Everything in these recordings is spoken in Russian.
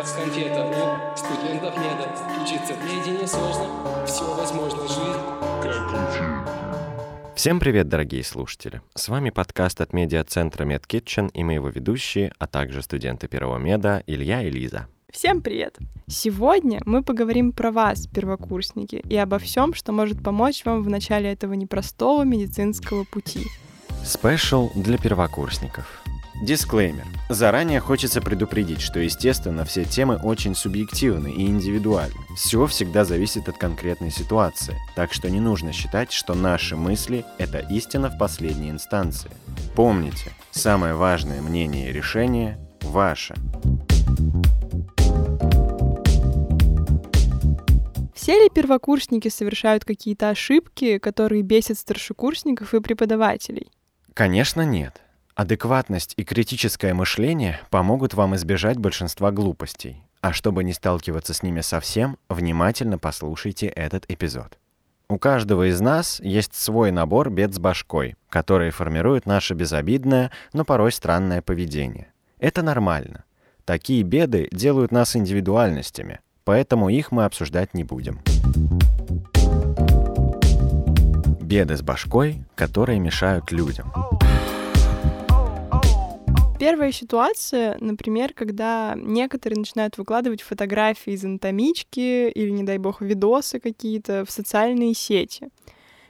как конфета У студентов нет Учиться наедине сложно Все возможно, жизнь Всем привет, дорогие слушатели! С вами подкаст от медиа-центра MedKitchen и мы его ведущие, а также студенты первого меда Илья и Лиза. Всем привет! Сегодня мы поговорим про вас, первокурсники, и обо всем, что может помочь вам в начале этого непростого медицинского пути. Спешл для первокурсников. Дисклеймер. Заранее хочется предупредить, что, естественно, все темы очень субъективны и индивидуальны. Все всегда зависит от конкретной ситуации, так что не нужно считать, что наши мысли – это истина в последней инстанции. Помните, самое важное мнение и решение – ваше. Все ли первокурсники совершают какие-то ошибки, которые бесят старшекурсников и преподавателей? Конечно, нет. Адекватность и критическое мышление помогут вам избежать большинства глупостей. А чтобы не сталкиваться с ними совсем, внимательно послушайте этот эпизод. У каждого из нас есть свой набор бед с башкой, которые формируют наше безобидное, но порой странное поведение. Это нормально. Такие беды делают нас индивидуальностями, поэтому их мы обсуждать не будем. Беды с башкой, которые мешают людям. Первая ситуация, например, когда некоторые начинают выкладывать фотографии из анатомички или, не дай бог, видосы какие-то в социальные сети.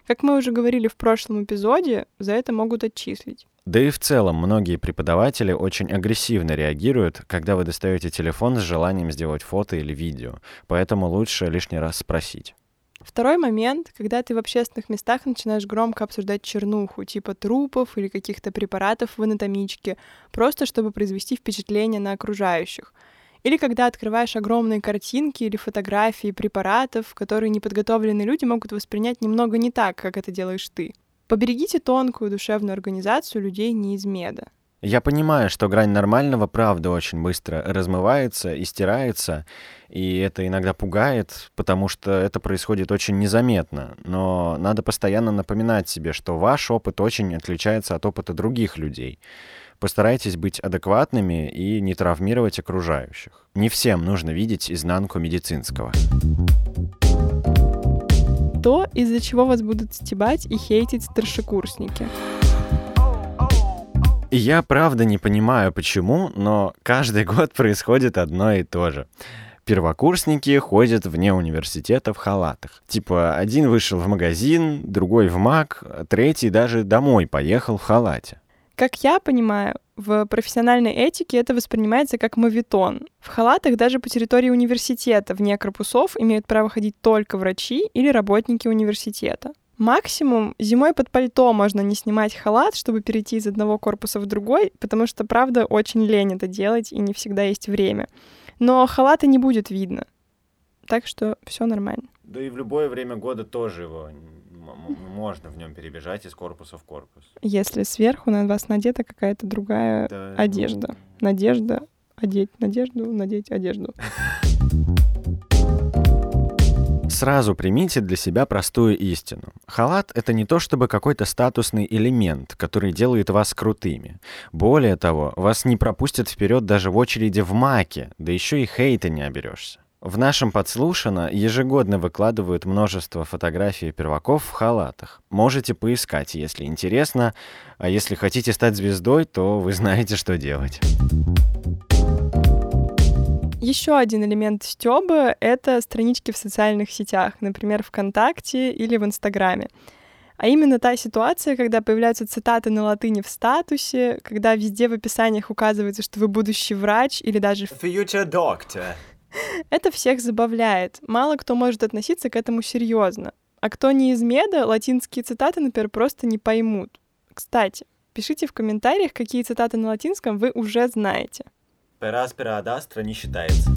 Как мы уже говорили в прошлом эпизоде, за это могут отчислить. Да и в целом многие преподаватели очень агрессивно реагируют, когда вы достаете телефон с желанием сделать фото или видео, поэтому лучше лишний раз спросить. Второй момент, когда ты в общественных местах начинаешь громко обсуждать чернуху, типа трупов или каких-то препаратов в анатомичке, просто чтобы произвести впечатление на окружающих. Или когда открываешь огромные картинки или фотографии препаратов, которые неподготовленные люди могут воспринять немного не так, как это делаешь ты. Поберегите тонкую душевную организацию людей не из меда. Я понимаю, что грань нормального, правда, очень быстро размывается и стирается, и это иногда пугает, потому что это происходит очень незаметно. Но надо постоянно напоминать себе, что ваш опыт очень отличается от опыта других людей. Постарайтесь быть адекватными и не травмировать окружающих. Не всем нужно видеть изнанку медицинского. То, из-за чего вас будут стебать и хейтить старшекурсники. Я правда не понимаю, почему, но каждый год происходит одно и то же. Первокурсники ходят вне университета в халатах. Типа, один вышел в магазин, другой в МАК, третий даже домой поехал в халате. Как я понимаю, в профессиональной этике это воспринимается как мавитон. В халатах даже по территории университета вне корпусов имеют право ходить только врачи или работники университета. Максимум зимой под пальто можно не снимать халат, чтобы перейти из одного корпуса в другой, потому что, правда, очень лень это делать и не всегда есть время. Но халата не будет видно. Так что все нормально. Да и в любое время года тоже его можно в нем перебежать из корпуса в корпус. Если сверху на вас надета какая-то другая да, одежда. Ну... Надежда одеть надежду, надеть одежду. Сразу примите для себя простую истину. Халат — это не то чтобы какой-то статусный элемент, который делает вас крутыми. Более того, вас не пропустят вперед даже в очереди в маке, да еще и хейта не оберешься. В нашем подслушано ежегодно выкладывают множество фотографий перваков в халатах. Можете поискать, если интересно, а если хотите стать звездой, то вы знаете, что делать. Еще один элемент стёба — это странички в социальных сетях, например, ВКонтакте или в Инстаграме. А именно та ситуация, когда появляются цитаты на латыни в статусе, когда везде в описаниях указывается, что вы будущий врач или даже... Future doctor. Это всех забавляет. Мало кто может относиться к этому серьезно. А кто не из меда, латинские цитаты, например, просто не поймут. Кстати, пишите в комментариях, какие цитаты на латинском вы уже знаете. Пераспера адастра не считается.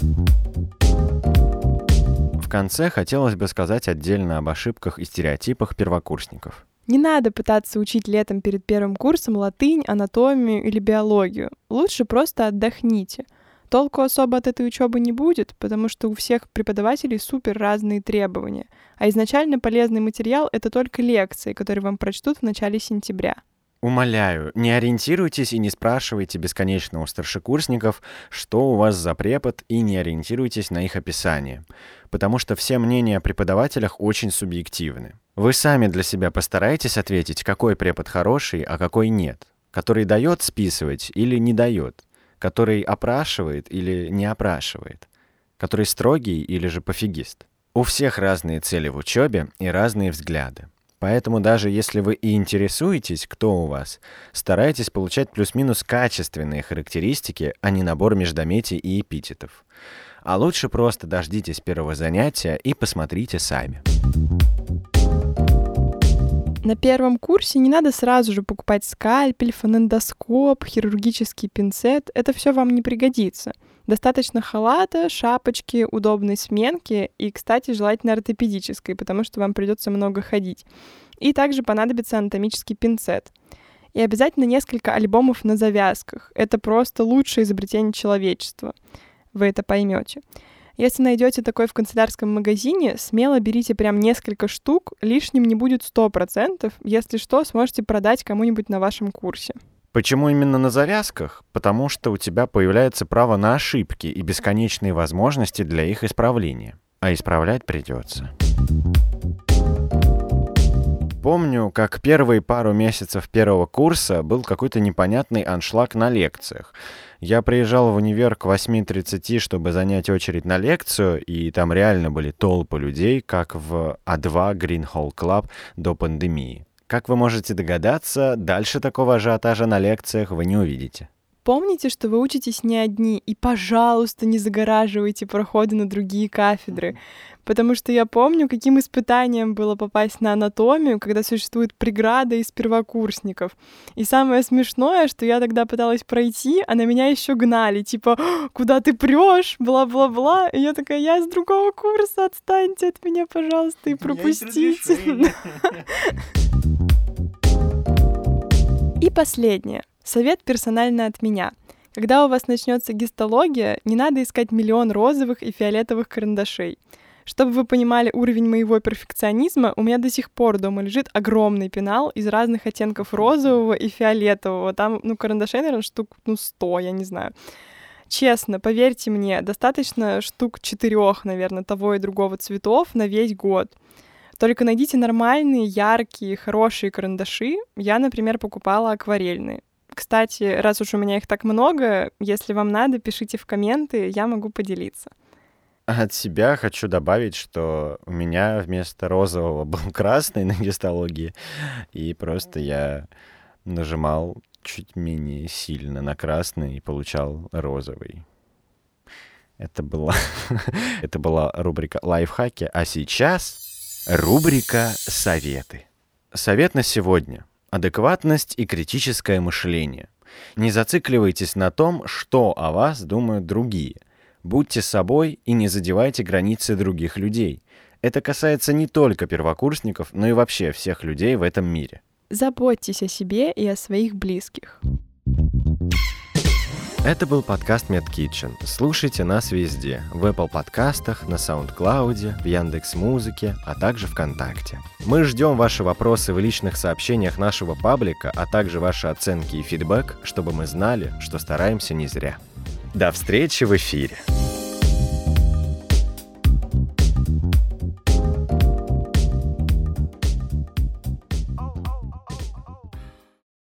В конце хотелось бы сказать отдельно об ошибках и стереотипах первокурсников. Не надо пытаться учить летом перед первым курсом латынь, анатомию или биологию. Лучше просто отдохните. Толку особо от этой учебы не будет, потому что у всех преподавателей супер разные требования. А изначально полезный материал — это только лекции, которые вам прочтут в начале сентября. Умоляю, не ориентируйтесь и не спрашивайте бесконечно у старшекурсников, что у вас за препод, и не ориентируйтесь на их описание, потому что все мнения о преподавателях очень субъективны. Вы сами для себя постарайтесь ответить, какой препод хороший, а какой нет, который дает списывать или не дает, который опрашивает или не опрашивает, который строгий или же пофигист. У всех разные цели в учебе и разные взгляды. Поэтому даже если вы и интересуетесь, кто у вас, старайтесь получать плюс-минус качественные характеристики, а не набор междометий и эпитетов. А лучше просто дождитесь первого занятия и посмотрите сами. На первом курсе не надо сразу же покупать скальпель, фонендоскоп, хирургический пинцет. Это все вам не пригодится. Достаточно халата, шапочки, удобной сменки и, кстати, желательно ортопедической, потому что вам придется много ходить. И также понадобится анатомический пинцет. И обязательно несколько альбомов на завязках. Это просто лучшее изобретение человечества. Вы это поймете. Если найдете такой в канцелярском магазине, смело берите прям несколько штук, лишним не будет 100%. Если что, сможете продать кому-нибудь на вашем курсе. Почему именно на завязках? Потому что у тебя появляется право на ошибки и бесконечные возможности для их исправления. А исправлять придется. Помню, как первые пару месяцев первого курса был какой-то непонятный аншлаг на лекциях. Я приезжал в универ к 8.30, чтобы занять очередь на лекцию, и там реально были толпы людей, как в А2 Green Hall Club до пандемии. Как вы можете догадаться, дальше такого ажиотажа на лекциях вы не увидите. Помните, что вы учитесь не одни, и, пожалуйста, не загораживайте проходы на другие кафедры. Потому что я помню, каким испытанием было попасть на анатомию, когда существует преграда из первокурсников. И самое смешное, что я тогда пыталась пройти, а на меня еще гнали, типа, куда ты прешь, бла-бла-бла. И я такая, я с другого курса, отстаньте от меня, пожалуйста, и пропустите. И последнее. Совет персонально от меня. Когда у вас начнется гистология, не надо искать миллион розовых и фиолетовых карандашей. Чтобы вы понимали уровень моего перфекционизма, у меня до сих пор дома лежит огромный пенал из разных оттенков розового и фиолетового. Там, ну, карандашей, наверное, штук, ну, сто, я не знаю. Честно, поверьте мне, достаточно штук четырех, наверное, того и другого цветов на весь год. Только найдите нормальные, яркие, хорошие карандаши. Я, например, покупала акварельные. Кстати, раз уж у меня их так много, если вам надо, пишите в комменты, я могу поделиться. От себя хочу добавить, что у меня вместо розового был красный на гистологии, и просто я нажимал чуть менее сильно на красный и получал розовый. Это была, это была рубрика «Лайфхаки», а сейчас Рубрика «Советы». Совет на сегодня. Адекватность и критическое мышление. Не зацикливайтесь на том, что о вас думают другие. Будьте собой и не задевайте границы других людей. Это касается не только первокурсников, но и вообще всех людей в этом мире. Заботьтесь о себе и о своих близких. Это был подкаст MedKitchen. Слушайте нас везде. В Apple подкастах, на SoundCloud, в Яндекс Музыке, а также ВКонтакте. Мы ждем ваши вопросы в личных сообщениях нашего паблика, а также ваши оценки и фидбэк, чтобы мы знали, что стараемся не зря. До встречи в эфире!